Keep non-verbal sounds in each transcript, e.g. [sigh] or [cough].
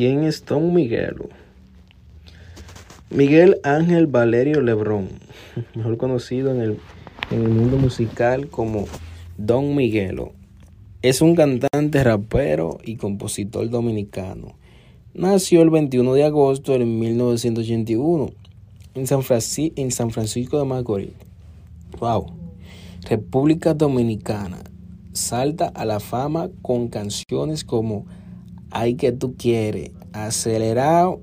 ¿Quién es Don Miguelo? Miguel Ángel Valerio Lebrón, [laughs] mejor conocido en el, en el mundo musical como Don Miguelo. Es un cantante, rapero y compositor dominicano. Nació el 21 de agosto de 1981 en San, en San Francisco de Macorís. Wow. República Dominicana. Salta a la fama con canciones como Ay que tú quieres, acelerado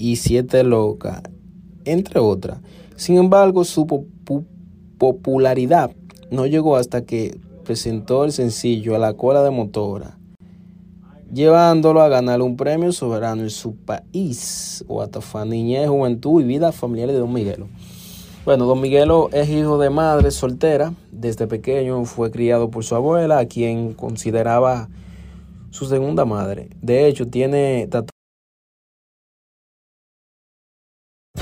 y Siete Loca, entre otras. Sin embargo, su popularidad no llegó hasta que presentó el sencillo a la cola de motora, llevándolo a ganar un premio soberano en su país, Guatafa, niñez, juventud y vida familiar de Don Miguelo. Bueno, Don Miguelo es hijo de madre soltera. Desde pequeño fue criado por su abuela, a quien consideraba su segunda madre. De hecho, tiene